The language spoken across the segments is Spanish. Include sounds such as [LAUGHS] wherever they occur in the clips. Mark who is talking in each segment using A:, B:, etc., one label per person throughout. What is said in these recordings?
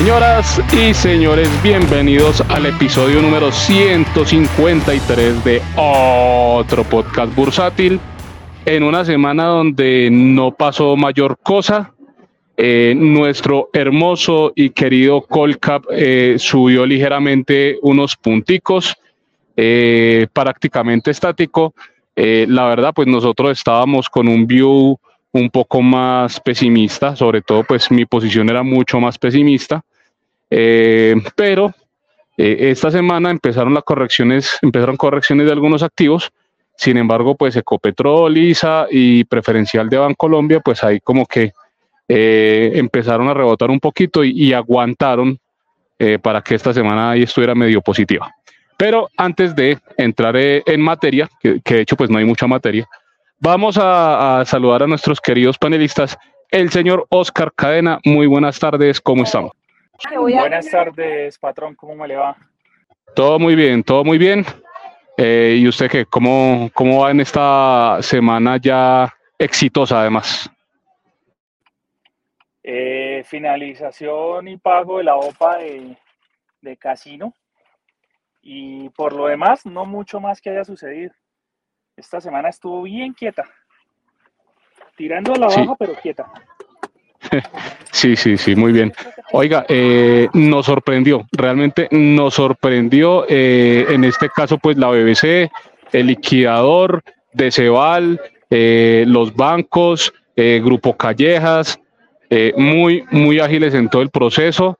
A: Señoras y señores, bienvenidos al episodio número 153 de otro podcast bursátil. En una semana donde no pasó mayor cosa, eh, nuestro hermoso y querido Colcap eh, subió ligeramente unos punticos, eh, prácticamente estático. la verdad, pues nosotros estábamos con un view un poco más pesimista, sobre todo pues mi posición era mucho más pesimista, pero esta semana empezaron las correcciones, empezaron correcciones de algunos activos, sin embargo pues Ecopetrol, ISA y preferencial de Bancolombia, pues ahí como que eh, empezaron a rebotar un poquito y, aguantaron eh, para que esta semana ahí estuviera medio positiva. Pero antes de entrar eh, en materia, que, de hecho pues no hay mucha materia, vamos a, saludar a nuestros queridos panelistas. El señor Oscar Cadena, muy buenas tardes, ¿cómo estamos?
B: Buenas tardes, patrón, ¿cómo me le va?
A: Todo muy bien, todo muy bien. ¿Y usted qué? ¿Cómo, ¿Cómo va en esta semana ya exitosa además?
B: Eh, finalización y pago de la OPA de, casino. Y por lo demás, no mucho más que haya sucedido. Esta semana estuvo bien quieta. Tirando a la baja, pero quieta. [LAUGHS]
A: Sí, sí, sí, muy bien. Oiga, eh, nos sorprendió, realmente nos sorprendió eh, en este caso, pues la BBC, el liquidador, Deceval, los bancos, Grupo Callejas, eh, muy, muy ágiles en todo el proceso.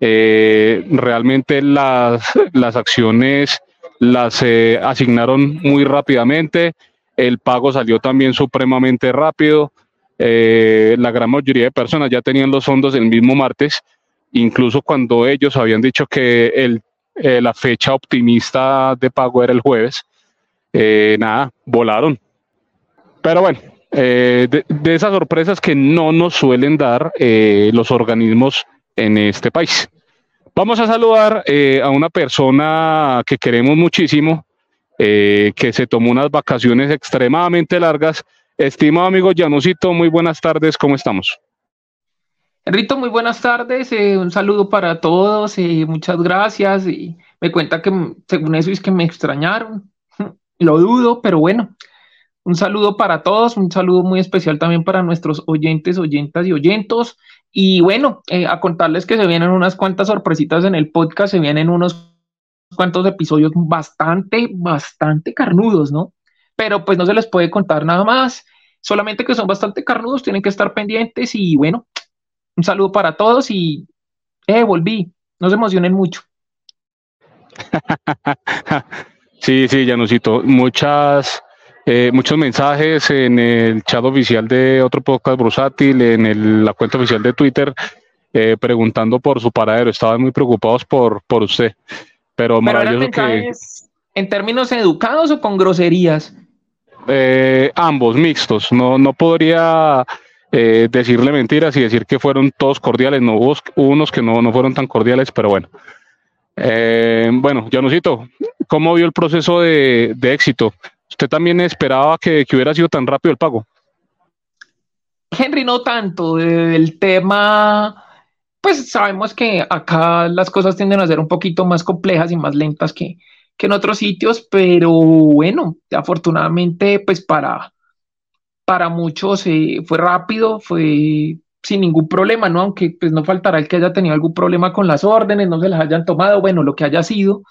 A: Eh, realmente las, las acciones las eh, asignaron muy rápidamente, el pago salió también supremamente rápido, la gran mayoría de personas ya tenían los fondos el mismo martes, incluso cuando ellos habían dicho que el, la fecha optimista de pago era el jueves, nada, volaron. Pero bueno, eh, de, esas sorpresas que no nos suelen dar eh, los organismos en este país. Vamos a saludar eh, a una persona que queremos muchísimo, que se tomó unas vacaciones extremadamente largas. Estimado amigo Janusito, muy buenas tardes, ¿cómo estamos?
C: Enrito, muy buenas tardes, un saludo para todos, y muchas gracias. Y me cuenta que según eso es que me extrañaron, [LAUGHS] lo dudo, pero bueno, un saludo para todos, un saludo muy especial también para nuestros oyentes, oyentas y oyentos. Y bueno, eh, a contarles que se vienen unas cuantas sorpresitas en el podcast, se vienen unos cuantos episodios bastante, bastante carnudos, ¿no? Pero pues no se les puede contar nada más, solamente que son bastante carnudos, tienen que estar pendientes y bueno, un saludo para todos y, eh, volví, no se emocionen mucho. [LAUGHS]
A: sí, sí, Janusito, muchas eh, muchos mensajes en el chat oficial de otro podcast brusátil, en la cuenta oficial de Twitter, eh, preguntando por su paradero. Estaban muy preocupados por, por usted. Pero, maravilloso que.
C: ¿En términos educados o con groserías?
A: Eh, ambos, mixtos. No, no podría decirle mentiras y decir que fueron todos cordiales. No hubo unos que no, no fueron tan cordiales, pero bueno. bueno, Janusito, ¿cómo vio el proceso de, de éxito? ¿Usted también esperaba que, hubiera sido tan rápido el pago?
C: Henry, no tanto. El tema, pues sabemos que acá las cosas tienden a ser un poquito más complejas y más lentas que, en otros sitios, pero bueno, afortunadamente, pues para, para muchos eh, fue rápido, fue sin ningún problema, ¿no? Aunque pues no faltará el que haya tenido algún problema con las órdenes, no se las hayan tomado, bueno, lo que haya sido,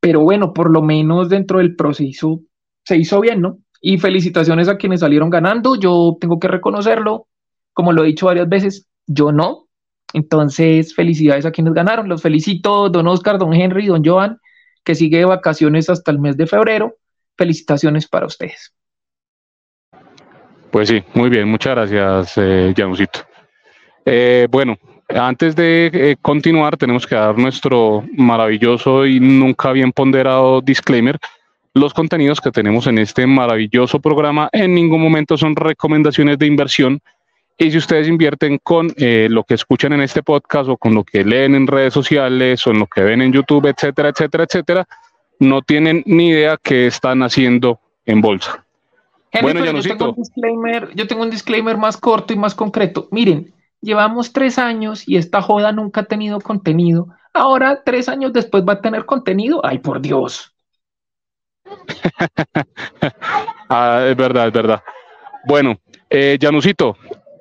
C: pero bueno, por lo menos dentro del proceso se hizo bien, ¿no? Y felicitaciones a quienes salieron ganando, yo tengo que reconocerlo, como lo he dicho varias veces, yo no. Entonces, felicidades a quienes ganaron, los felicito, don Oscar, don Henry, don Joan, que sigue de vacaciones hasta el mes de febrero. Felicitaciones para ustedes.
A: Pues sí, muy bien, muchas gracias, eh, eh bueno, antes de eh, continuar, tenemos que dar nuestro maravilloso y nunca bien ponderado disclaimer. Los contenidos que tenemos en este maravilloso programa en ningún momento son recomendaciones de inversión. Y si ustedes invierten con eh, lo que escuchan en este podcast o con lo que leen en redes sociales o en lo que ven en YouTube, etcétera, etcétera, etcétera, no tienen ni idea qué están haciendo en bolsa.
C: bueno, yo tengo, un disclaimer, yo tengo un disclaimer más corto y más concreto. Miren, llevamos tres años y esta joda nunca ha tenido contenido. Ahora, tres años después va a tener contenido. Ay, por Dios. [LAUGHS]
A: ah, es verdad, es verdad. Bueno, eh, Janusito,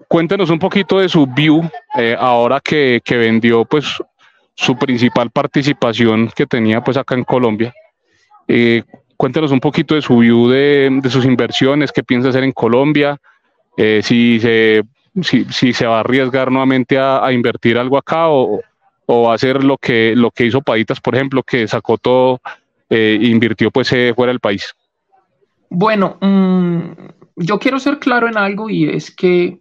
A: cuéntenos un poquito de su view eh, ahora que, vendió pues su principal participación que tenía pues acá en Colombia. Eh, cuéntenos un poquito de su view de, sus inversiones, qué piensa hacer en Colombia, eh, si, se, va a arriesgar nuevamente a, invertir algo acá o, va a hacer lo que, hizo Paditas, por ejemplo, que sacó todo e invirtió pues fuera del país.
C: Bueno, mmm, yo quiero ser claro en algo y es que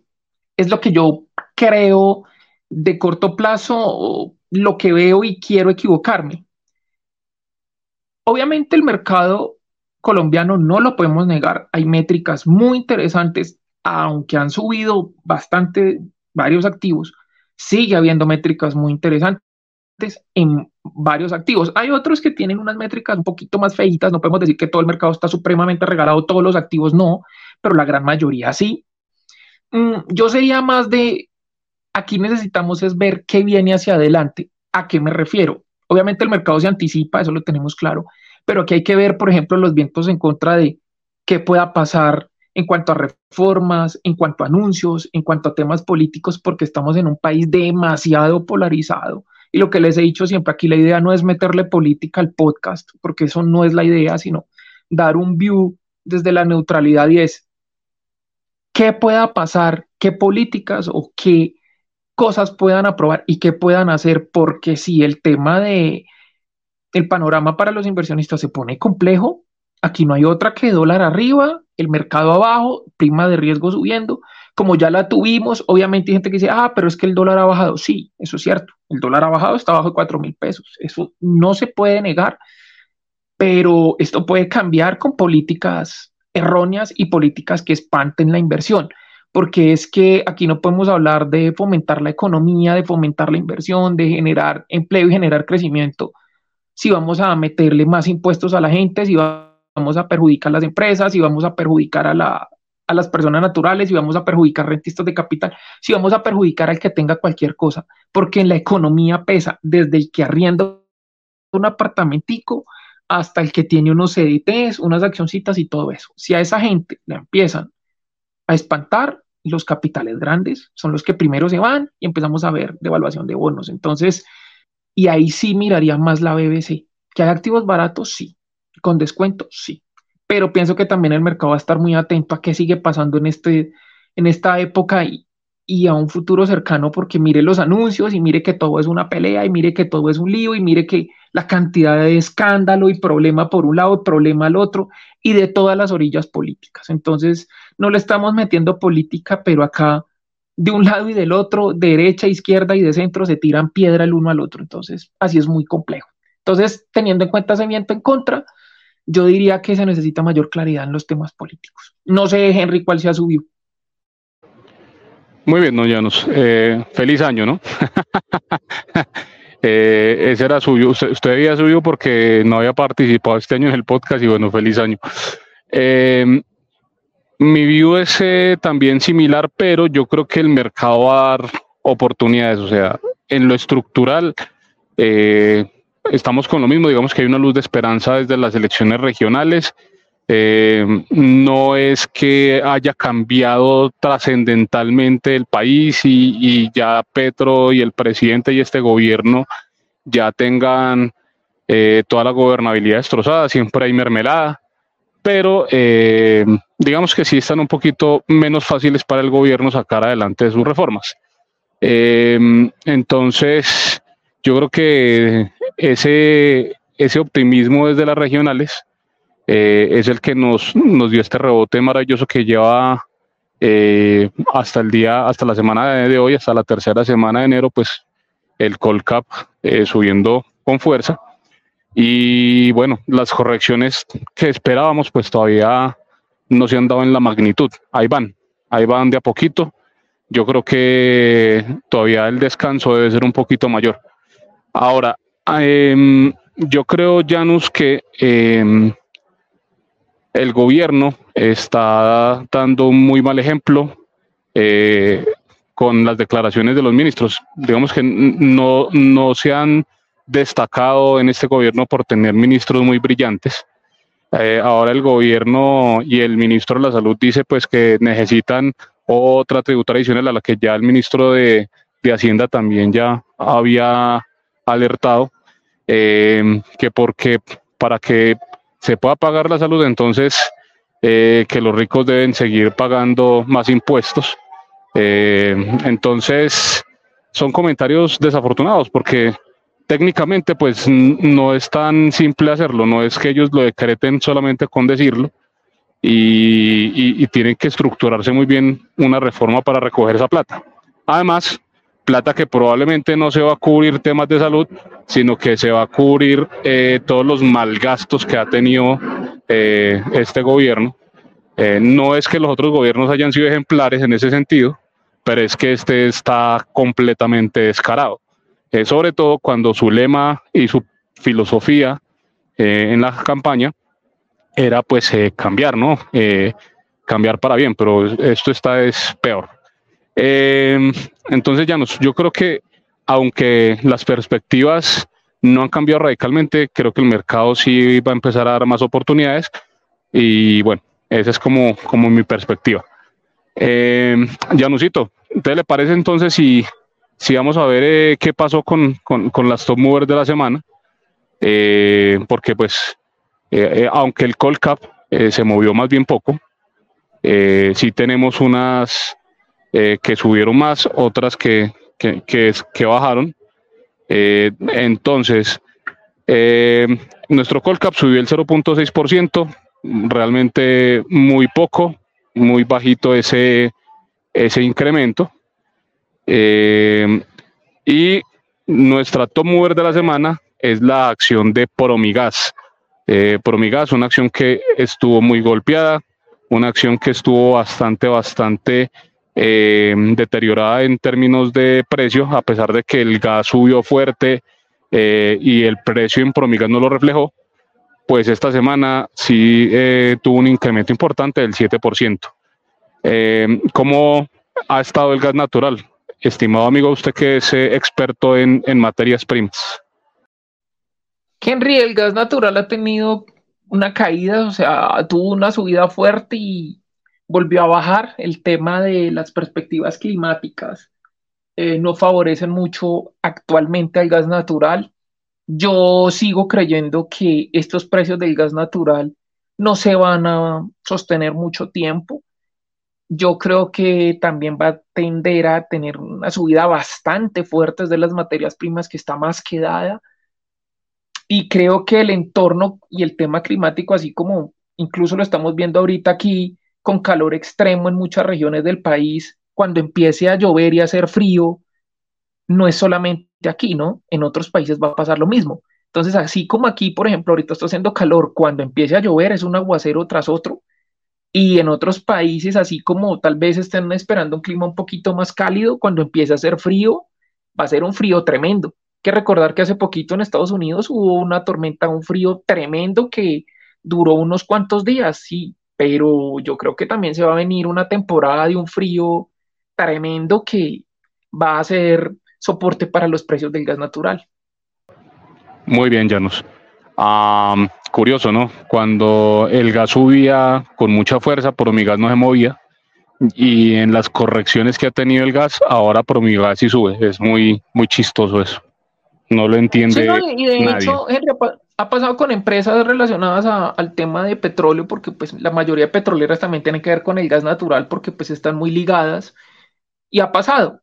C: es lo que yo creo de corto plazo, lo que veo y quiero equivocarme. Obviamente el mercado colombiano no lo podemos negar, hay métricas muy interesantes, aunque han subido bastante varios activos, sigue habiendo métricas muy interesantes en varios activos. Hay otros que tienen unas métricas un poquito más feitas, no podemos decir que todo el mercado está supremamente regalado, todos los activos no, pero la gran mayoría sí. Mm, yo sería más de, aquí necesitamos es ver qué viene hacia adelante. ¿A qué me refiero? Obviamente el mercado se anticipa, eso lo tenemos claro, pero aquí hay que ver, por ejemplo, los vientos en contra de qué pueda pasar en cuanto a reformas, en cuanto a anuncios, en cuanto a temas políticos, porque estamos en un país demasiado polarizado. Y lo que les he dicho siempre aquí, la idea no es meterle política al podcast, porque eso no es la idea, sino dar un view desde la neutralidad y es qué pueda pasar, qué políticas o qué cosas puedan aprobar y qué puedan hacer, porque si el tema de el panorama para los inversionistas se pone complejo, aquí no hay otra que dólar arriba, el mercado abajo, prima de riesgo subiendo, como ya la tuvimos, obviamente hay gente que dice, ah, pero es que el dólar ha bajado, sí, eso es cierto, el dólar ha bajado, está bajo de 4 mil pesos, eso no se puede negar, pero esto puede cambiar con políticas erróneas y políticas que espanten la inversión, porque es que aquí no podemos hablar de fomentar la economía, de fomentar la inversión, de generar empleo y generar crecimiento, si vamos a meterle más impuestos a la gente, si vamos a perjudicar a las empresas, si vamos a perjudicar a, la, a las personas naturales, si vamos a perjudicar rentistas de capital, si vamos a perjudicar al que tenga cualquier cosa, porque en la economía pesa desde el que arrienda un apartamentico hasta el que tiene unos CDTs, unas accioncitas y todo eso. Si a esa gente le empiezan a espantar, los capitales grandes son los que primero se van y empezamos a ver devaluación de bonos. Entonces, y ahí sí miraría más la BBC. ¿Que hay activos baratos? Sí. ¿Con descuento? Sí. Pero pienso que también el mercado va a estar muy atento a qué sigue pasando en, este, en esta época y, y a un futuro cercano, porque mire los anuncios y mire que todo es una pelea y mire que todo es un lío y mire que la cantidad de escándalo y problema por un lado, problema al otro y de todas las orillas políticas. Entonces, no le estamos metiendo política, pero acá de un lado y del otro, derecha, izquierda y de centro, se tiran piedra el uno al otro. Entonces, así es muy complejo. Entonces, teniendo en cuenta ese viento en contra, yo diría que se necesita mayor claridad en los temas políticos. No sé, Henry, cuál sea su view.
A: Muy bien, no Llanos. Eh, feliz año, ¿no? [LAUGHS] Eh, ese era suyo. Usted, usted, había subido porque no había participado este año en el podcast y bueno, feliz año. Eh, mi view es eh, también similar, pero yo creo que el mercado va a dar oportunidades. O sea, en lo estructural, eh, estamos con lo mismo. Digamos que hay una luz de esperanza desde las elecciones regionales. Eh, no es que haya cambiado trascendentalmente el país y, ya Petro y el presidente y este gobierno ya tengan eh, toda la gobernabilidad destrozada, siempre hay mermelada, pero eh, digamos que sí están un poquito menos fáciles para el gobierno sacar adelante sus reformas. Entonces, yo creo que ese, ese optimismo desde las regionales eh, es el que nos, nos dio este rebote maravilloso que lleva eh, hasta el día, hasta la semana de hoy, hasta la tercera semana de enero, pues el Colcap eh, subiendo con fuerza. Y bueno, las correcciones que esperábamos, pues todavía no se han dado en la magnitud. Ahí van, ahí van de a poquito. Yo creo que todavía el descanso debe ser un poquito mayor. Ahora, eh, yo creo, Janus, que eh, el gobierno está dando un muy mal ejemplo. Eh, con las declaraciones de los ministros. Digamos que no, no se han destacado en este gobierno por tener ministros muy brillantes. Eh, ahora el gobierno y el ministro de la salud dice pues que necesitan otra tributaria adicional a la que ya el ministro de, de Hacienda también ya había alertado eh, que porque para que se pueda pagar la salud entonces eh, que los ricos deben seguir pagando más impuestos eh, entonces, son comentarios desafortunados porque técnicamente pues no es tan simple hacerlo, no es que ellos lo decreten solamente con decirlo y, tienen que estructurarse muy bien una reforma para recoger esa plata. Además, plata que probablemente no se va a cubrir temas de salud, sino que se va a cubrir eh, todos los malgastos que ha tenido eh, este gobierno. no es que los otros gobiernos hayan sido ejemplares en ese sentido, pero es que este está completamente descarado. Eh, sobre todo cuando su lema y su filosofía eh, en la campaña era pues eh, cambiar, ¿no? cambiar para bien, pero esto está es peor. Entonces, ya yo creo que aunque las perspectivas no han cambiado radicalmente, creo que el mercado sí va a empezar a dar más oportunidades y bueno, esa es como, como mi perspectiva. Eh, Janusito, ¿te le parece entonces si, si vamos a ver eh, qué pasó con, las top movers de la semana? Eh, porque pues, eh, aunque el call cap se movió más bien poco, sí tenemos unas que subieron más, otras que, que, que bajaron. entonces, nuestro call cap subió el 0.6%, realmente muy poco muy bajito ese, ese incremento. Eh, y nuestra top mover de la semana es la acción de Promigas. Eh, Promigas, una acción que estuvo muy golpeada, una acción que estuvo bastante, bastante eh, deteriorada en términos de precio, a pesar de que el gas subió fuerte y el precio en Promigas no lo reflejó pues esta semana sí eh, tuvo un incremento importante del 7%. Eh, ¿Cómo ha estado el gas natural? Estimado amigo, usted que es eh, experto en, materias primas.
C: Henry, el gas natural ha tenido una caída, o sea, tuvo una subida fuerte y volvió a bajar. El tema de las perspectivas climáticas no favorecen mucho actualmente al gas natural. Yo sigo creyendo que estos precios del gas natural no se van a sostener mucho tiempo. Yo creo que también va a tender a tener una subida bastante fuerte de las materias primas que está más quedada. Y creo que el entorno y el tema climático, así como incluso lo estamos viendo ahorita aquí con calor extremo en muchas regiones del país, cuando empiece a llover y a hacer frío, no es solamente aquí, ¿no? En otros países va a pasar lo mismo. Entonces, así como aquí, por ejemplo, ahorita está haciendo calor, cuando empiece a llover es un aguacero tras otro. Y en otros países, así como tal vez estén esperando un clima un poquito más cálido, cuando empiece a hacer frío, va a ser un frío tremendo. Que recordar que hace poquito en Estados Unidos hubo una tormenta, un frío tremendo que duró unos cuantos días, sí, pero yo creo que también se va a venir una temporada de un frío tremendo que va a ser soporte para los precios del gas natural.
A: Muy bien, Janus. curioso, ¿no? Cuando el gas subía con mucha fuerza, por mi gas no se movía. Y en las correcciones que ha tenido el gas, ahora por mi gas sí sube. Es muy, muy chistoso eso. No lo entiende. Sí, y de hecho,
C: ha pasado con empresas relacionadas al tema de petróleo, porque pues la mayoría de petroleras también tienen que ver con el gas natural, porque pues están muy ligadas. Y ha pasado.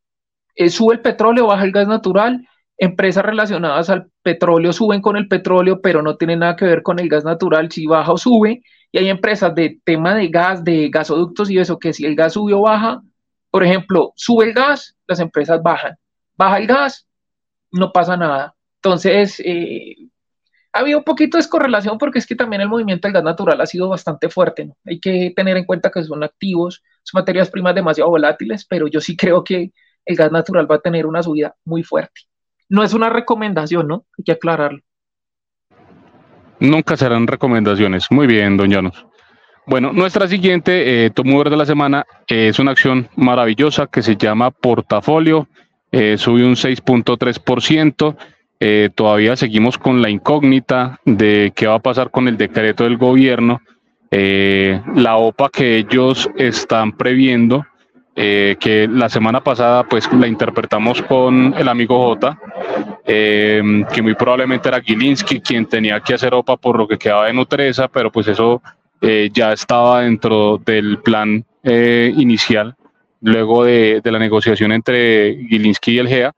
C: Eh, sube el petróleo, baja el gas natural, empresas relacionadas al petróleo suben con el petróleo, pero no tienen nada que ver con el gas natural, si baja o sube, y hay empresas de tema de gas, de gasoductos y eso, que si el gas sube o baja, por ejemplo, sube el gas, las empresas bajan, baja el gas, no pasa nada. Entonces, eh, ha habido un poquito de descorrelación porque es que también el movimiento del gas natural ha sido bastante fuerte. Hay que tener en cuenta que son activos, son materias primas demasiado volátiles, pero yo sí creo que el gas natural va a tener una subida muy fuerte. No es una recomendación, ¿no? Hay que aclararlo.
A: Nunca serán recomendaciones. Muy bien, don Llanos. Bueno, nuestra siguiente eh, de la semana es una acción maravillosa que se llama Portafolio. Eh, sube un 6.3%. Eh, todavía seguimos con la incógnita de qué va a pasar con el decreto del gobierno. Eh, la OPA que ellos están previendo, que la semana pasada pues la interpretamos con el amigo J, que muy probablemente era Gilinski quien tenía que hacer OPA por lo que quedaba de Nutresa, pero pues eso ya estaba dentro del plan inicial luego de, la negociación entre Gilinski y el GEA.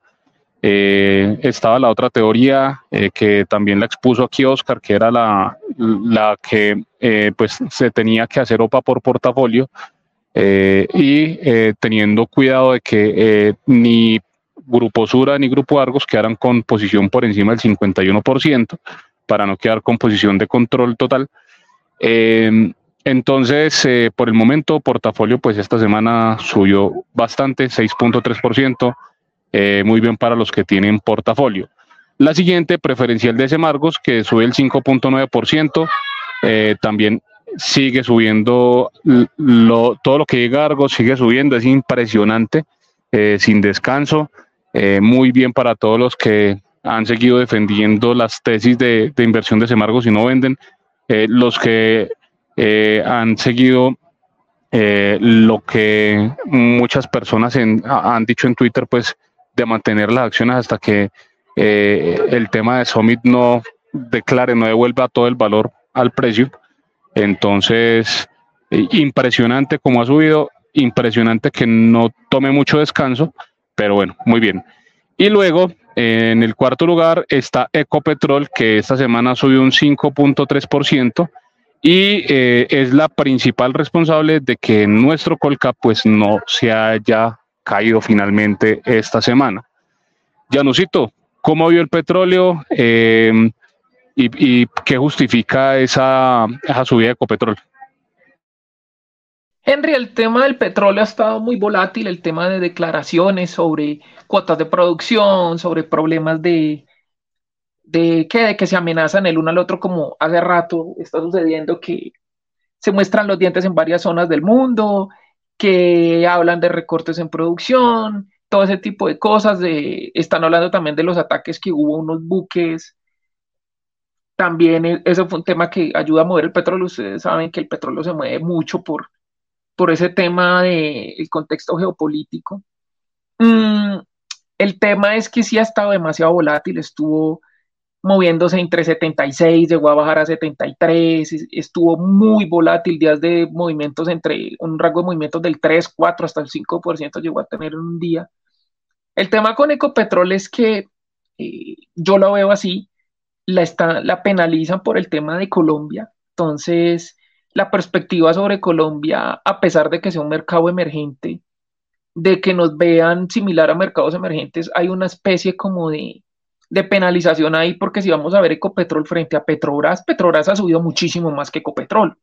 A: Eh, estaba la otra teoría eh, que también la expuso aquí Oscar, que era la, la que eh, pues se tenía que hacer OPA por portafolio y teniendo cuidado de que ni Grupo Sura ni Grupo Argos quedaran con posición por encima del 51% para no quedar con posición de control total. Entonces, eh, por el momento, portafolio, pues esta semana subió bastante, 6.3%, eh, muy bien para los que tienen portafolio. La siguiente, preferencial de Semargos, que sube el 5.9%, eh, también sigue subiendo, todo lo que llega Argos sigue subiendo, es impresionante, sin descanso, muy bien para todos los que han seguido defendiendo las tesis de, inversión de Semargos y no venden. los que eh, han seguido eh, lo que muchas personas han dicho en Twitter, pues de mantener las acciones hasta que eh, el tema de Summit no declare, no devuelva todo el valor al precio. Entonces, impresionante como ha subido, impresionante que no tome mucho descanso, pero bueno, muy bien. Y luego, en el cuarto lugar está Ecopetrol, que esta semana subió un 5.3% y eh, es la principal responsable de que nuestro Colca pues no se haya caído finalmente esta semana. Janusito, ¿cómo vio el petróleo em, y, qué justifica esa, subida de Ecopetrol?
C: Henry, el tema del petróleo ha estado muy volátil, el tema de declaraciones sobre cuotas de producción, sobre problemas de, de que, de que se amenazan el uno al otro como hace rato está sucediendo que se muestran los dientes en varias zonas del mundo, que hablan de recortes en producción, todo ese tipo de cosas, de, están hablando también de los ataques que hubo unos buques, también e, eso fue un tema que ayuda a mover el petróleo, ustedes saben que el petróleo se mueve mucho por, por ese tema del el contexto geopolítico. Mm, el tema es que sí ha estado demasiado volátil, estuvo moviéndose entre 76, llegó a bajar a 73, estuvo muy volátil, días de movimientos entre un rango de movimientos del 3, 4 hasta el 5% llegó a tener en un día. El tema con Ecopetrol es que eh, yo lo veo así, la, está, la penalizan por el tema de Colombia, entonces la perspectiva sobre Colombia, a pesar de que sea un mercado emergente, de que nos vean similar a mercados emergentes, hay una especie como de, de penalización ahí, porque si vamos a ver Ecopetrol frente a Petrobras, Petrobras ha subido muchísimo más que Ecopetrol.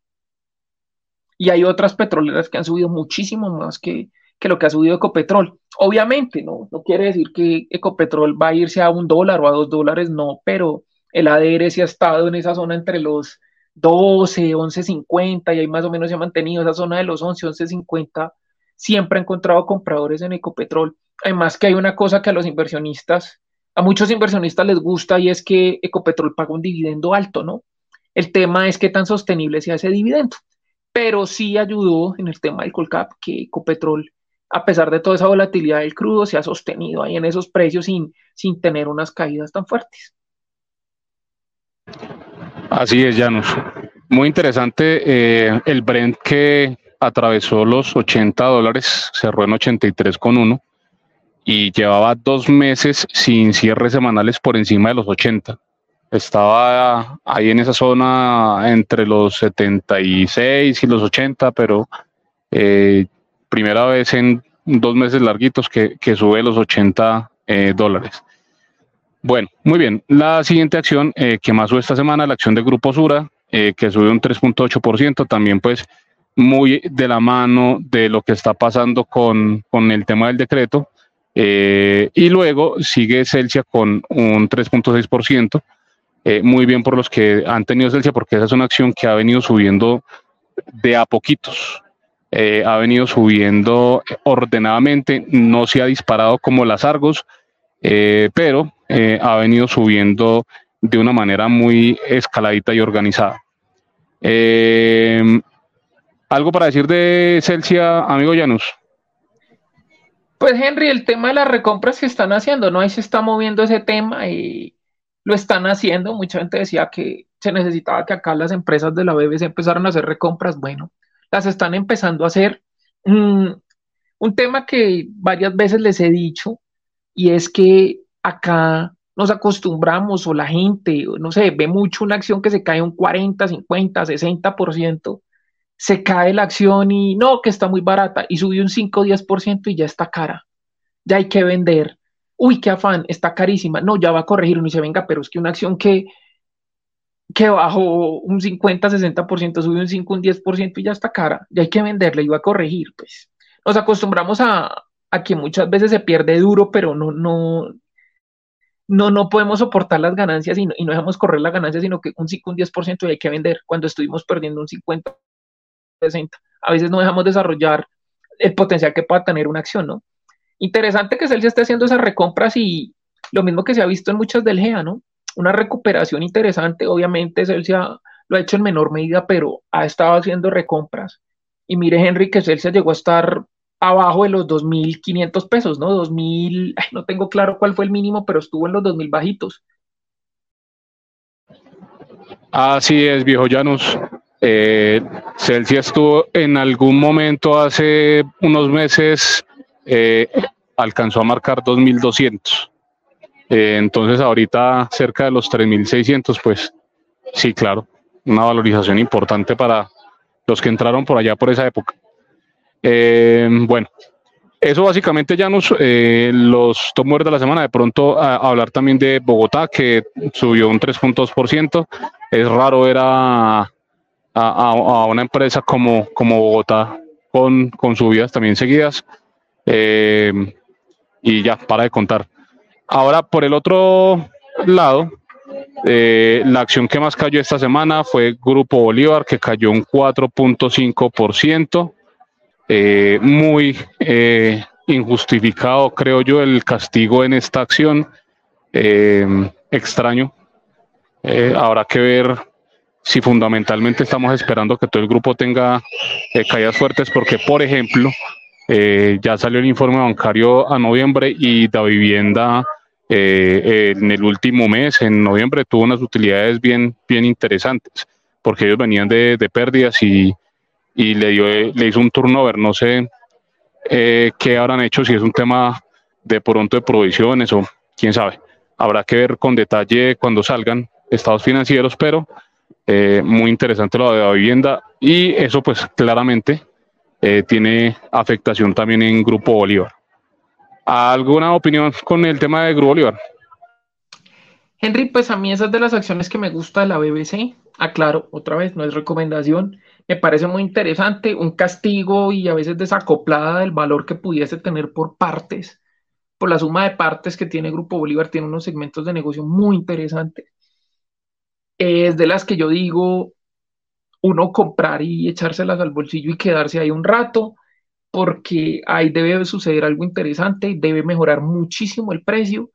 C: Y hay otras petroleras que han subido muchísimo más que, lo que ha subido Ecopetrol. Obviamente, no, no quiere decir que Ecopetrol va a irse a un dólar o a dos dólares, no, pero el ADR se ha estado en esa zona entre los 12, 11.50 y ahí más o menos se ha mantenido esa zona de los 11, 11.50. Siempre ha encontrado compradores en Ecopetrol. Además que hay una cosa que a los inversionistas a muchos inversionistas les gusta y es que Ecopetrol paga un dividendo alto, ¿no? El tema es qué tan sostenible sea ese dividendo, pero sí ayudó en el tema del Colcap que Ecopetrol, a pesar de toda esa volatilidad del crudo, se ha sostenido ahí en esos precios sin, sin tener unas caídas tan fuertes.
A: Así es, Janus. Muy interesante eh, el Brent que atravesó los 80 dólares, cerró en 83,1 y llevaba dos meses sin cierres semanales por encima de los 80. Estaba ahí en esa zona entre los 76 y los 80, pero eh, primera vez en dos meses larguitos que, sube los 80 eh, dólares. Bueno, muy bien. La siguiente acción eh, que más sube esta semana, la acción de Grupo Sura, que sube un 3.8%, también pues muy de la mano de lo que está pasando con, con el tema del decreto. Eh, y luego sigue Celsia con un 3.6%. Eh, muy bien por los que han tenido Celsia, porque esa es una acción que ha venido subiendo de a poquitos. Eh, ha venido subiendo ordenadamente, no se ha disparado como las Argos, pero ha venido subiendo de una manera muy escaladita y organizada. ¿Algo para decir de Celsia, amigo Janus?
C: Pues Henry, el tema de las recompras que están haciendo, ¿no? Ahí se está moviendo ese tema y lo están haciendo. Mucha gente decía que se necesitaba que acá las empresas de la BBC empezaran a hacer recompras. Bueno, las están empezando a hacer. Mm, un tema que varias veces les he dicho y es que acá nos acostumbramos o la gente, no sé, ve mucho una acción que se cae un 40, 50, 60%, se cae la acción y no, que está muy barata y subió un 5, 10% y ya está cara. Ya hay que vender. Uy, qué afán, está carísima. No, ya va a corregir. Uno dice, venga, pero es que una acción que que bajó un 50, 60%, subió un 5, un 10% y ya está cara, ya hay que venderla y va a corregir, pues. Nos acostumbramos a, que muchas veces se pierde duro, pero no, no, no, no podemos soportar las ganancias y no, y no dejamos correr las ganancias, sino que un 5, un 10% y hay que vender cuando estuvimos perdiendo un 50, 60. A veces no dejamos desarrollar el potencial que pueda tener una acción, ¿no? Interesante que Celsius esté haciendo esas recompras y lo mismo que se ha visto en muchas del GEA, ¿no? una recuperación interesante. Obviamente, Celsia lo ha hecho en menor medida, pero ha estado haciendo recompras. Y mire, Henry, que Celsia llegó a estar abajo de los 2.500 pesos, ¿no? 2.000, no tengo claro cuál fue el mínimo, pero estuvo en los 2.000 bajitos.
A: Así es, viejo Llanos. Eh, estuvo en algún momento hace unos meses, eh, alcanzó a marcar 2.200. Eh, entonces ahorita cerca de los 3.600, pues sí, claro, una valorización importante para los que entraron por allá por esa época. Eh, bueno, eso básicamente ya nos eh, los de la semana. De pronto a, hablar también de Bogotá, que subió un 3.2%. Es raro ver a, a, una empresa como, como Bogotá con, con subidas también seguidas. y ya, para de contar. Ahora, por el otro lado, eh, la acción que más cayó esta semana fue Grupo Bolívar, que cayó un 4.5%. Eh, muy eh, injustificado, creo yo, el castigo en esta acción. extraño. habrá que ver si fundamentalmente estamos esperando que todo el grupo tenga caídas fuertes, porque, por ejemplo, ya salió el informe bancario a noviembre y la vivienda eh, en el último mes, en noviembre, tuvo unas utilidades bien, bien interesantes, porque ellos venían de, pérdidas y, le, dio, le hizo un turnover. No sé eh, qué habrán hecho, si es un tema de pronto de provisiones o quién sabe. Habrá que ver con detalle cuando salgan estados financieros, pero eh, muy interesante lo de la vivienda y eso pues claramente tiene afectación también en Grupo Bolívar. ¿Alguna opinión con el tema de Grupo Bolívar?
C: Henry, pues a mí esas de las acciones que me gusta de la BBC, aclaro, otra vez, no es recomendación, me parece muy interesante, un castigo y a veces desacoplada del valor que pudiese tener por partes, por la suma de partes que tiene Grupo Bolívar, tiene unos segmentos de negocio muy interesantes. Es de las que yo digo, uno comprar y echárselas al bolsillo y quedarse ahí un rato, porque ahí debe suceder algo interesante, debe mejorar muchísimo el precio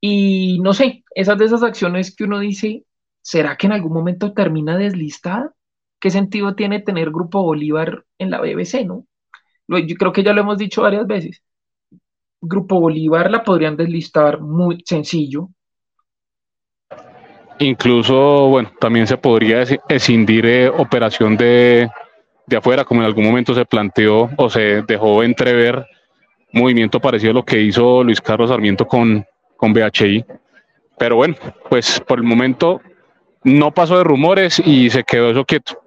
C: y no sé, esas de esas acciones que uno dice, ¿será que en algún momento termina deslistada? ¿Qué sentido tiene tener Grupo Bolívar en la BBC, no? Yo creo que ya lo hemos dicho varias veces. Grupo Bolívar la podrían deslistar muy sencillo.
A: Incluso, bueno, también se podría escindir eh, operación de, de afuera, como en algún momento se planteó o se dejó entrever movimiento parecido a lo que hizo Luis Carlos Sarmiento con, con BHI. Pero bueno, pues por el momento no pasó de rumores y se quedó eso quieto.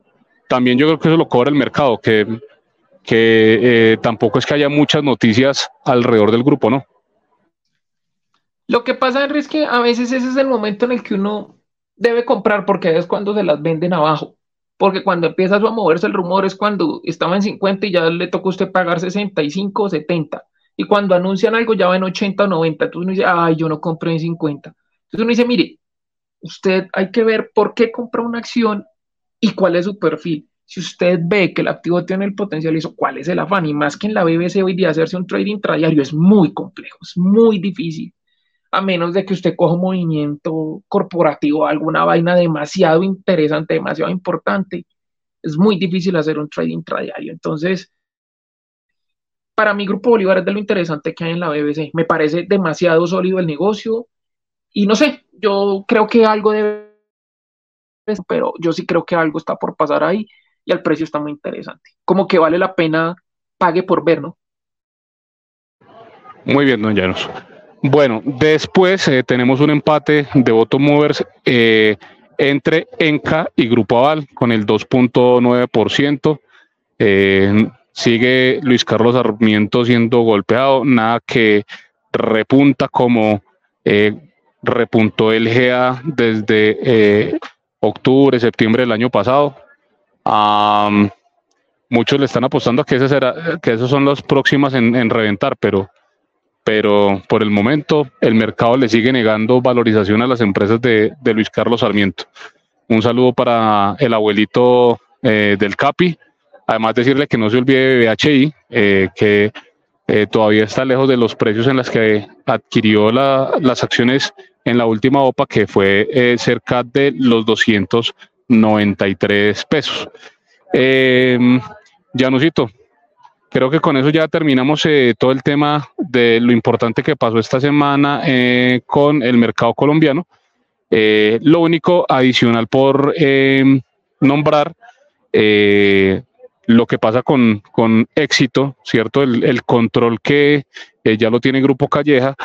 A: También yo creo que eso lo cobra el mercado, que, que eh, tampoco es que haya muchas noticias alrededor del grupo, ¿no?
C: Lo que pasa, Henry, es que a veces ese es el momento en el que uno debe comprar porque es cuando se las venden abajo porque cuando empieza a moverse el rumor es cuando estaba en 50 y ya le toca a usted pagar 65 o 70. Y cuando anuncian algo ya va en 80 o 90. Entonces uno dice, ay, yo no compré en 50. Entonces uno dice, mire, usted hay que ver por qué compra una acción y cuál es su perfil. si usted ve que el activo tiene el potencial, eso, ¿cuál es el afán? Y más que en la BBC hoy día hacerse un trading intradiario es muy complejo, es muy difícil, a menos de que usted coja un movimiento corporativo, alguna vaina demasiado interesante, demasiado importante, es muy difícil hacer un trading intradiario. Entonces, para mi Grupo Bolívar es de lo interesante que hay en la BBC. Me parece demasiado sólido el negocio y no sé, yo creo que algo debe, pero yo sí creo que algo está por pasar ahí y el precio está muy interesante. Como que vale la pena pague por ver, ¿no?
A: Muy bien, don Llanos. Bueno, después eh, tenemos un empate de voto movers eh, entre Enca y Grupo Aval con el 2.9%. Eh, sigue Luis Carlos Sarmiento siendo golpeado, nada que repunta como repuntó el GA desde octubre, septiembre del año pasado muchos le están apostando a que, será, que esos son los próximos en, reventar, pero, pero por el momento el mercado le sigue negando valorización a las empresas de, Luis Carlos Sarmiento. Un saludo para el abuelito eh, del CAPI. Además decirle que no se olvide de BHI, eh, que eh, todavía está lejos de los precios en los que adquirió las acciones en la última OPA, que fue cerca de los 200 93 pesos. Eh, Janusito, creo que con eso ya terminamos eh, todo el tema de lo importante que pasó esta semana eh, con el mercado colombiano. Eh, lo único adicional por nombrar lo que pasa con, con éxito, ¿cierto? El, control que ya lo tiene Grupo Calleja,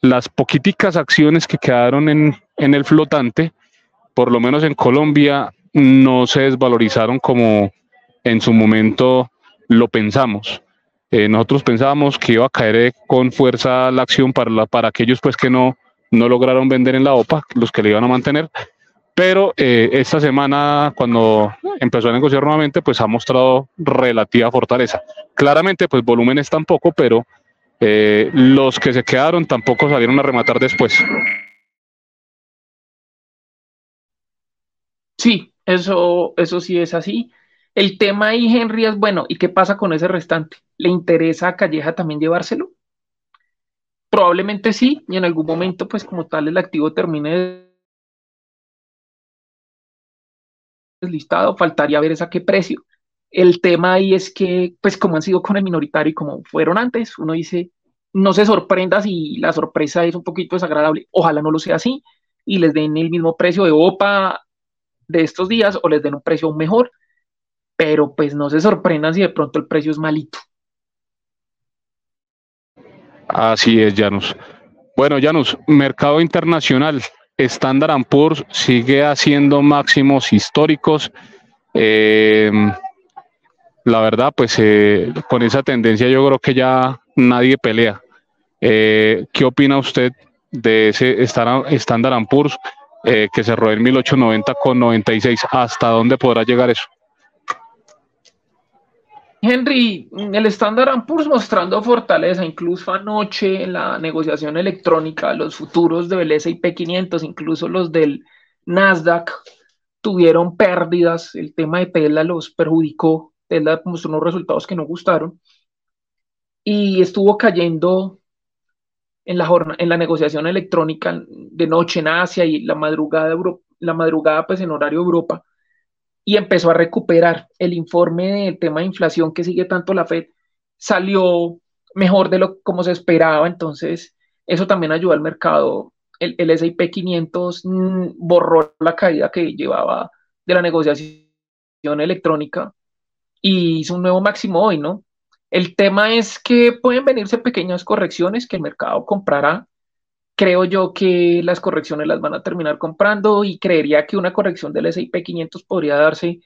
A: las poquiticas acciones que quedaron en, en el flotante, por lo menos en Colombia, no se desvalorizaron como en su momento lo pensamos. Eh, nosotros pensábamos que iba a caer eh, con fuerza la acción para, para aquellos pues que no, no lograron vender en la OPA, los que le iban a mantener. Pero eh, esta semana, cuando empezó a negociar nuevamente, pues ha mostrado relativa fortaleza. Claramente, pues volúmenes tampoco, pero los que se quedaron tampoco salieron a rematar después.
C: Sí, eso, eso sí es así. El tema ahí, Henry, es bueno, ¿y qué pasa con ese restante? ¿Le interesa a Calleja también llevárselo? Probablemente sí, y en algún momento, pues como tal, el activo termine deslistado, faltaría ver esa qué precio. El tema ahí es que, pues como han sido con el minoritario y como fueron antes, uno dice, no se sorprenda si la sorpresa es un poquito desagradable, ojalá no lo sea así, y les den el mismo precio de OPA de estos días o les den un precio mejor, pero pues no se sorprendan si de pronto el precio es malito.
A: Así es, Janus. Bueno, Janus, mercado internacional. Standard Poor's sigue haciendo máximos históricos. Em, la verdad, pues eh, con esa tendencia yo creo que ya nadie pelea. Eh, ¿Qué opina usted de ese Standard Poor's? eh, que cerró en 1890 con 96. ¿Hasta dónde podrá llegar eso?
C: Henry, el Standard Poor's mostrando fortaleza, incluso anoche en la negociación electrónica, los futuros del S&P 500, incluso los del Nasdaq, tuvieron pérdidas. El tema de Tesla los perjudicó. Tesla mostró unos resultados que no gustaron. Y estuvo cayendo en la, en la negociación electrónica de noche en Asia y la madrugada, la madrugada pues en horario Europa, y empezó a recuperar. El informe del tema de inflación que sigue tanto la Fed salió mejor de lo como se esperaba, entonces eso también ayudó al mercado. El, el S&P 500 mm, borró la caída que llevaba de la negociación electrónica y hizo un nuevo máximo hoy, ¿no? El tema es que pueden venirse pequeñas correcciones que el mercado comprará. Creo yo que las correcciones las van a terminar comprando y creería que una corrección del S&P 500 podría darse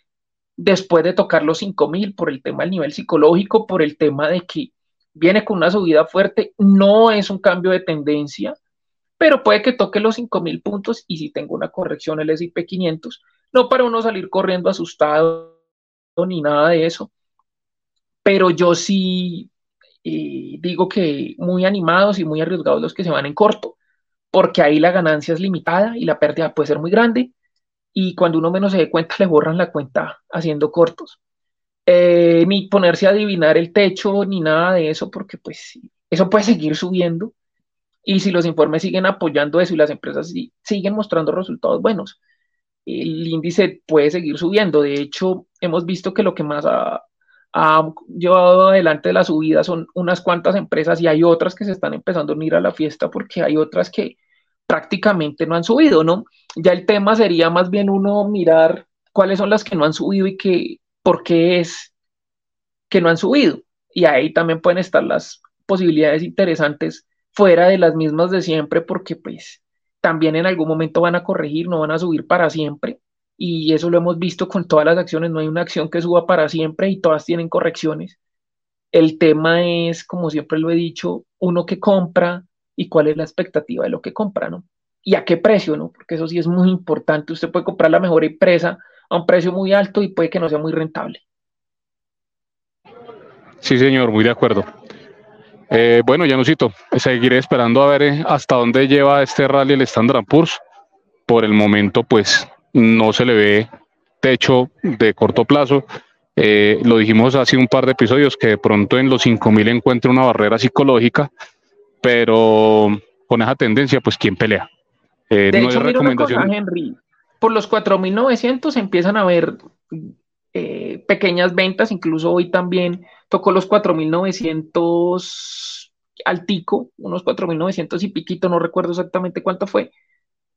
C: después de tocar los 5000 por el tema del nivel psicológico, por el tema de que viene con una subida fuerte, no es un cambio de tendencia, pero puede que toque los 5000 puntos y si tengo una corrección el S&P 500, no para uno salir corriendo asustado ni nada de eso, pero yo sí eh, digo que muy animados y muy arriesgados los que se van en corto, porque ahí la ganancia es limitada y la pérdida puede ser muy grande. y cuando uno menos se dé cuenta [LAUGHS] le borran la cuenta haciendo cortos. Eh, ni ponerse a adivinar el techo ni nada de eso, porque pues eso puede seguir subiendo. Y si los informes siguen apoyando eso y las empresas siguen mostrando resultados buenos, el índice puede seguir subiendo. De hecho, hemos visto que lo que más ha, ha llevado adelante la subida son unas cuantas empresas y hay otras que se están empezando a unir a la fiesta porque hay otras que prácticamente no han subido, ¿no? Ya el tema sería más bien uno mirar cuáles son las que no han subido y que, por qué es que no han subido. Y ahí también pueden estar las posibilidades interesantes fuera de las mismas de siempre porque pues también en algún momento van a corregir, no van a subir para siempre y eso lo hemos visto con todas las acciones, no hay una acción que suba para siempre y todas tienen correcciones. El tema es, como siempre lo he dicho, uno que compra y cuál es la expectativa de lo que compra, ¿no? Y a qué precio, ¿no? Porque eso sí es muy importante. Usted puede comprar la mejor empresa a un precio muy alto y puede que no sea muy rentable.
A: Sí, señor, muy de acuerdo. Eh, bueno, Janusito, seguiré esperando a ver eh, hasta dónde lleva este rally el Standard Poor's. Por el momento, pues no se le ve techo de corto plazo. Eh, lo dijimos hace un par de episodios que de pronto en los 5000 encuentra una barrera psicológica, pero con esa tendencia, pues ¿quién pelea?
C: Eh, no hecho, recomendación. Henry, por los 4900 empiezan a haber eh, pequeñas ventas, incluso hoy también tocó los 4900 altico, unos 4900 y piquito, no recuerdo exactamente cuánto fue,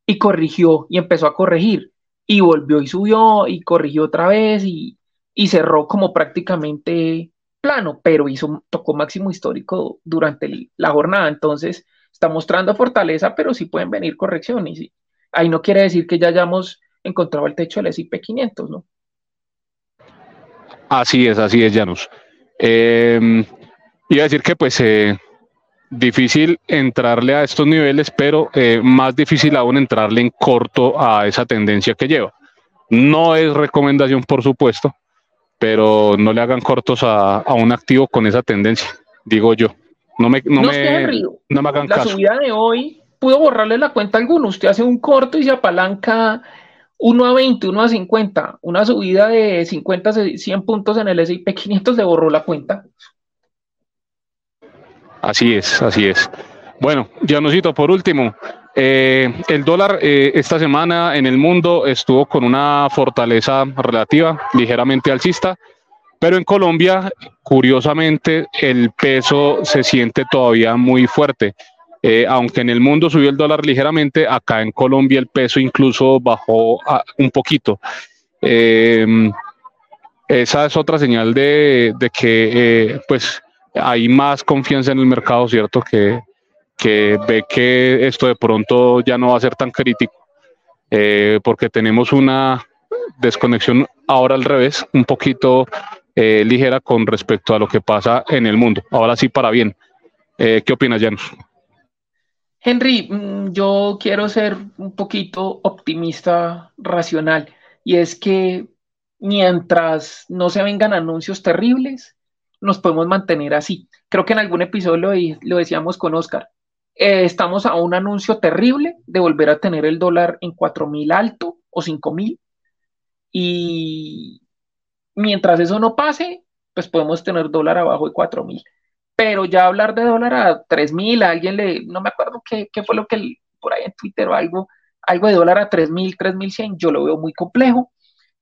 C: y corrigió y empezó a corregir y volvió y subió y corrigió otra vez y, cerró como prácticamente plano, pero hizo, tocó máximo histórico durante la jornada. Entonces, está mostrando fortaleza, pero sí pueden venir correcciones. Y ahí no quiere decir que ya hayamos encontrado el techo del S&P 500, ¿no?
A: Así es, así es, Janus. Eh, iba a decir que pues eh, difícil entrarle a estos niveles, pero eh, más difícil aún entrarle en corto a esa tendencia que lleva. No es recomendación, por supuesto, pero no le hagan cortos a, un activo con esa tendencia, digo yo. No me, no, me,
C: no me hagan la subida de hoy pudo borrarle la cuenta a alguno. Usted hace un corto y se apalanca 1 a 20, 1 a 50. Una subida de 50, 100 puntos en el S&P 500 le borró la cuenta.
A: Así es, así es. Bueno, Janusito, por último, eh, el dólar eh, esta semana en el mundo estuvo con una fortaleza relativa, ligeramente alcista, pero en Colombia, curiosamente, el peso se siente todavía muy fuerte. Eh, aunque en el mundo subió el dólar ligeramente, acá en Colombia el peso incluso bajó un poquito. esa es otra señal de que, pues, hay más confianza en el mercado, ¿cierto? Que, que ve que esto de pronto ya no va a ser tan crítico, eh, porque tenemos una desconexión ahora al revés, un poquito eh, ligera con respecto a lo que pasa en el mundo. Ahora sí, para bien. Eh, ¿Qué opinas, Janus?
C: Henry, mm, yo quiero ser un poquito optimista, racional, y es que mientras no se vengan anuncios terribles, nos podemos mantener así. Creo que en algún episodio lo, decíamos con Oscar. Eh, estamos a un anuncio terrible de volver a tener el dólar en 4.000 alto o 5.000. Y mientras eso no pase, pues podemos tener dólar abajo de 4.000. Pero ya hablar de dólar a 3.000, a alguien le, no me acuerdo qué, qué fue lo que por ahí en Twitter o algo, algo de dólar a 3.000, 3.100, yo lo veo muy complejo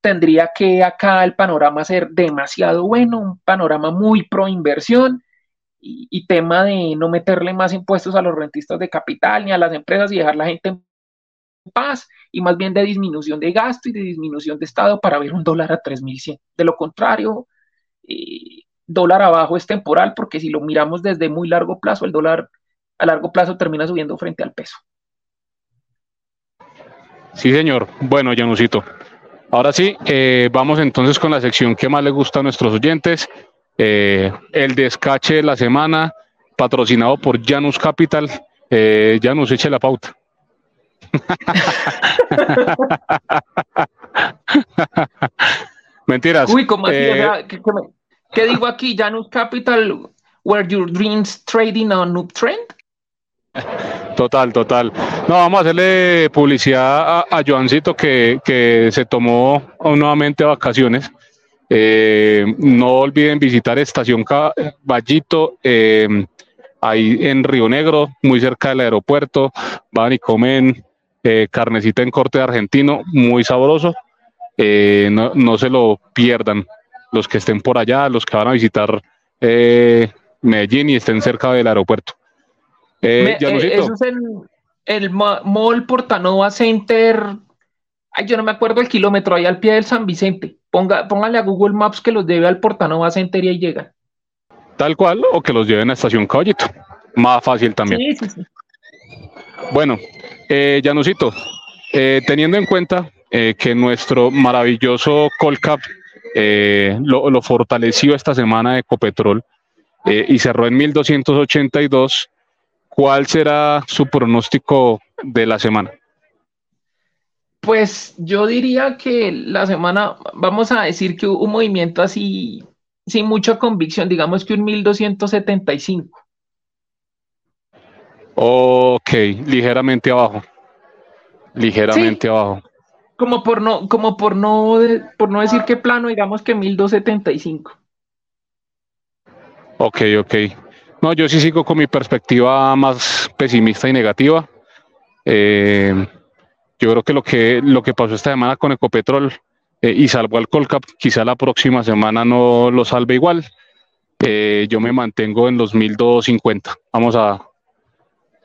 C: tendría que acá el panorama ser demasiado bueno, un panorama muy pro inversión y, tema de no meterle más impuestos a los rentistas de capital ni a las empresas y dejar la gente en paz y más bien de disminución de gasto y de disminución de Estado para ver un dólar a 3.100. De lo contrario, eh, dólar abajo es temporal porque si lo miramos desde muy largo plazo, el dólar a largo plazo termina subiendo frente al peso.
A: Sí, señor. Bueno, Janusito, Ahora sí, eh, vamos entonces con la sección que más le gusta a nuestros oyentes, eh, el descache de la semana, patrocinado por Janus Capital. Eh, Janus, eche la pauta. [LAUGHS] Mentiras.
C: Uy, ¿cómo así? Eh, ¿qué, digo aquí? Janus Capital, where your dreams trading on Trend?
A: Total, total. No, vamos a hacerle publicidad a, Joancito que, que, se tomó nuevamente vacaciones. Eh, no olviden visitar Estación Caballito, eh, ahí en Río Negro, muy cerca del aeropuerto. Van y comen eh, carnecita en corte argentino, muy sabroso. No, no, se lo pierdan los que estén por allá, los que van a visitar Medellín y estén cerca del aeropuerto.
C: Eh, eh, eso es el, el Mall Portanova Center. Ay, yo no me acuerdo el kilómetro, ahí al pie del San Vicente. Ponga, póngale a Google Maps que los lleve al Portanova Center y ahí llegan.
A: Tal cual, o que los lleven a Estación Caballito. Más fácil también. Sí, sí, sí. Bueno, eh, Janusito, eh, teniendo en cuenta que nuestro maravilloso Colcap lo, lo, fortaleció esta semana Ecopetrol y cerró en 1282 ¿cuál será su pronóstico de la semana?
C: Pues yo diría que la semana, vamos a decir que un movimiento así, sin mucha convicción, digamos que un 1275.
A: Ok, ligeramente abajo. Ligeramente abajo.
C: Como por no, como por no, por no decir que plano, digamos que 1275.
A: Ok, ok. No, yo sí sigo con mi perspectiva más pesimista y negativa. Eh, yo creo que lo que lo que pasó esta semana con Ecopetrol eh, y salvó al Colcap, quizá la próxima semana no lo salve igual. Eh, yo me mantengo en los 1250. Vamos a,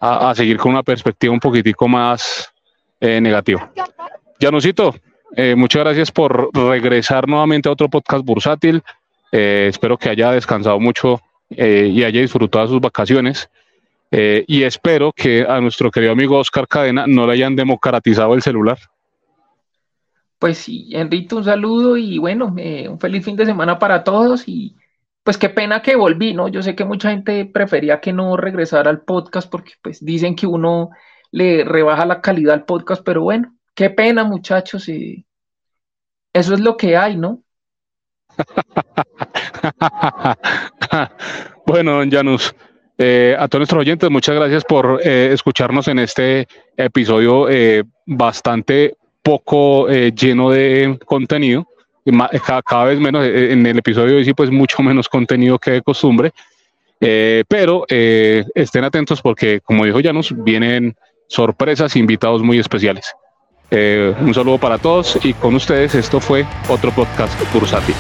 A: a, seguir con una perspectiva un poquitico más negativa. Janusito, muchas gracias por regresar nuevamente a otro podcast bursátil. espero que haya descansado mucho eh, y haya disfrutado sus vacaciones. Eh, y espero que a nuestro querido amigo Oscar Cadena no le hayan democratizado el celular.
C: Pues sí, Enrito, un saludo y bueno, eh, un feliz fin de semana para todos y pues qué pena que volví, ¿no? Yo sé que mucha gente prefería que no regresara al podcast porque pues dicen que uno le rebaja la calidad al podcast, pero bueno, qué pena muchachos, y eso es lo que hay, ¿no? [LAUGHS]
A: bueno, don Janus, eh, a todos nuestros oyentes, muchas gracias por eh, escucharnos en este episodio eh, bastante poco lleno de contenido. Cada, vez menos, en el episodio de hoy sí, pues mucho menos contenido que de costumbre. pero estén atentos porque, como dijo Janus, vienen sorpresas, invitados muy especiales. Un saludo para todos y con ustedes esto fue otro podcast bursátil.